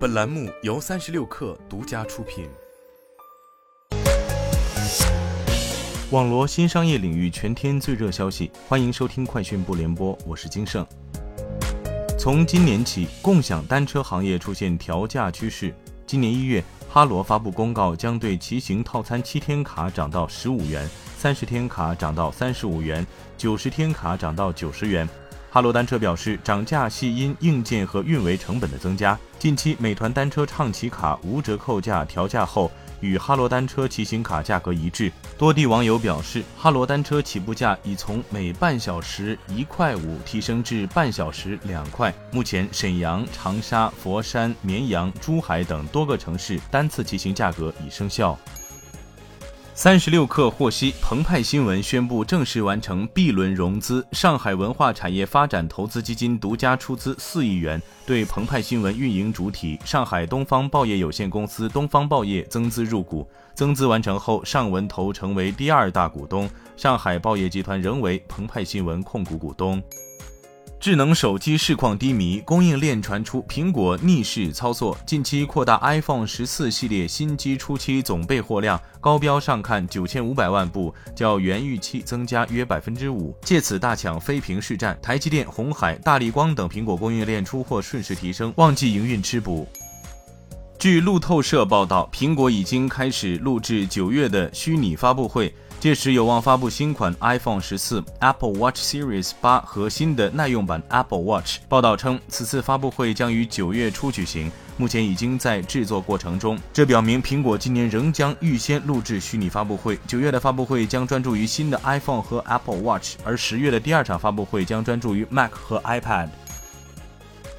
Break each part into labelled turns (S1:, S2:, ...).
S1: 本栏目由三十六氪独家出品。网罗新商业领域全天最热消息，欢迎收听快讯不联播，我是金盛。从今年起，共享单车行业出现调价趋势。今年一月，哈罗发布公告，将对骑行套餐七天卡涨到十五元，三十天卡涨到三十五元，九十天卡涨到九十元。哈罗单车表示，涨价系因硬件和运维成本的增加。近期，美团单车畅骑卡无折扣价调价后，与哈罗单车骑行卡价格一致。多地网友表示，哈罗单车起步价已从每半小时一块五提升至半小时两块。目前，沈阳、长沙、佛山、绵阳、珠海等多个城市单次骑行价格已生效。三十六氪获悉，澎湃新闻宣布正式完成 B 轮融资，上海文化产业发展投资基金独家出资四亿元，对澎湃新闻运营主体上海东方报业有限公司东方报业增资入股。增资完成后，上文投成为第二大股东，上海报业集团仍为澎湃新闻控股股东。智能手机市况低迷，供应链传出苹果逆势操作，近期扩大 iPhone 十四系列新机初期总备货量，高标上看九千五百万部，较原预期增加约百分之五，借此大抢非屏市占。台积电、红海、大力光等苹果供应链出货顺势提升，旺季营运吃补。据路透社报道，苹果已经开始录制九月的虚拟发布会。届时有望发布新款 iPhone 十四、Apple Watch Series 八和新的耐用版 Apple Watch。报道称，此次发布会将于九月初举行，目前已经在制作过程中。这表明苹果今年仍将预先录制虚拟发布会。九月的发布会将专注于新的 iPhone 和 Apple Watch，而十月的第二场发布会将专注于 Mac 和 iPad。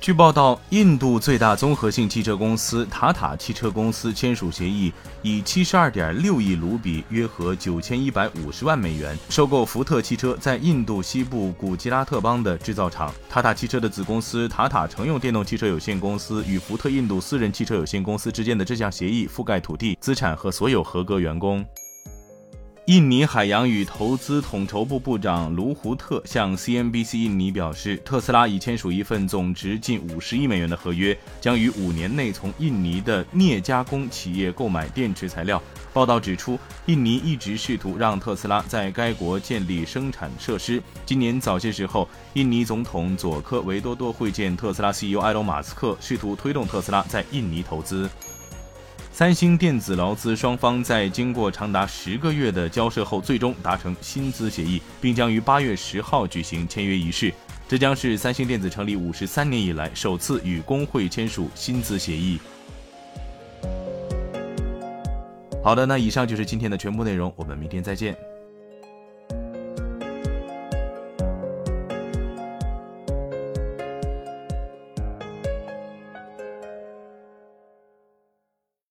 S1: 据报道，印度最大综合性汽车公司塔塔汽车公司签署协议，以七十二点六亿卢比（约合九千一百五十万美元）收购福特汽车在印度西部古吉拉特邦的制造厂。塔塔汽车的子公司塔塔乘用电动汽车有限公司与福特印度私人汽车有限公司之间的这项协议覆盖土地、资产和所有合格员工。印尼海洋与投资统筹部部长卢胡特向 CNBC 印尼表示，特斯拉已签署一份总值近五十亿美元的合约，将于五年内从印尼的镍加工企业购买电池材料。报道指出，印尼一直试图让特斯拉在该国建立生产设施。今年早些时候，印尼总统佐科维多多会见特斯拉 CEO 埃隆·马斯克，试图推动特斯拉在印尼投资。三星电子劳资双方在经过长达十个月的交涉后，最终达成薪资协议，并将于八月十号举行签约仪式。这将是三星电子成立五十三年以来首次与工会签署薪资协议。好的，那以上就是今天的全部内容，我们明天再见。